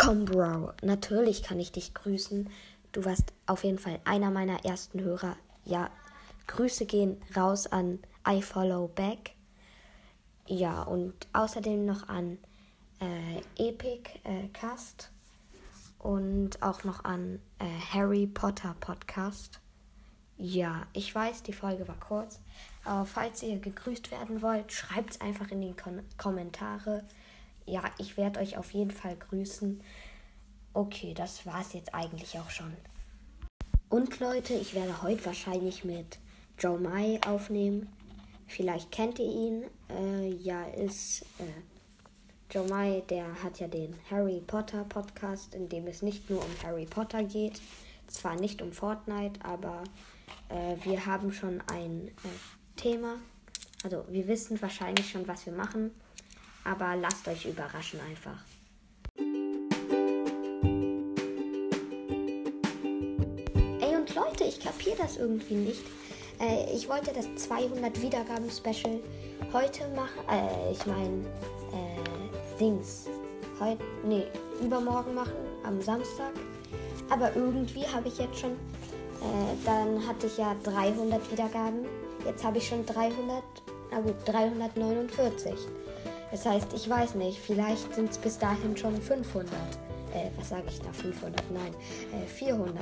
komm, Bro. Natürlich kann ich dich grüßen. Du warst auf jeden Fall einer meiner ersten Hörer. Ja, Grüße gehen raus an I Follow Back. Ja, und außerdem noch an äh, Epic äh, Cast und auch noch an äh, Harry Potter Podcast. Ja, ich weiß, die Folge war kurz, aber falls ihr gegrüßt werden wollt, schreibt es einfach in die Kon Kommentare. Ja, ich werde euch auf jeden Fall grüßen. Okay, das war es jetzt eigentlich auch schon. Und Leute, ich werde heute wahrscheinlich mit Joe Mai aufnehmen. Vielleicht kennt ihr ihn. Äh, ja, ist äh, Joe Mai, der hat ja den Harry Potter Podcast, in dem es nicht nur um Harry Potter geht. Zwar nicht um Fortnite, aber äh, wir haben schon ein äh, Thema. Also wir wissen wahrscheinlich schon, was wir machen. Aber lasst euch überraschen einfach. Ey und Leute, ich kapiere das irgendwie nicht. Äh, ich wollte das 200 Wiedergaben Special heute machen. Äh, ich meine, äh, Dings. Heute, nee, übermorgen machen, am Samstag. Aber irgendwie habe ich jetzt schon, äh, dann hatte ich ja 300 Wiedergaben. Jetzt habe ich schon 300, na gut, 349. Das heißt, ich weiß nicht, vielleicht sind es bis dahin schon 500 äh, was sage ich da, 500, nein, äh, 400.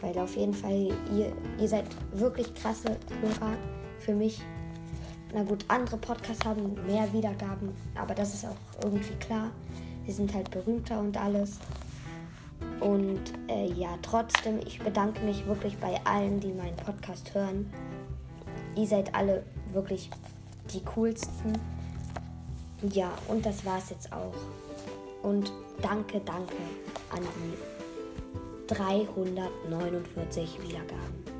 Weil auf jeden Fall, ihr, ihr seid wirklich krasse Hörer für mich. Na gut, andere Podcasts haben mehr Wiedergaben, aber das ist auch irgendwie klar. Sie sind halt berühmter und alles. Und äh, ja, trotzdem, ich bedanke mich wirklich bei allen, die meinen Podcast hören. Ihr seid alle wirklich die coolsten. Ja, und das war's jetzt auch. Und danke, danke an die 349 Wiedergaben.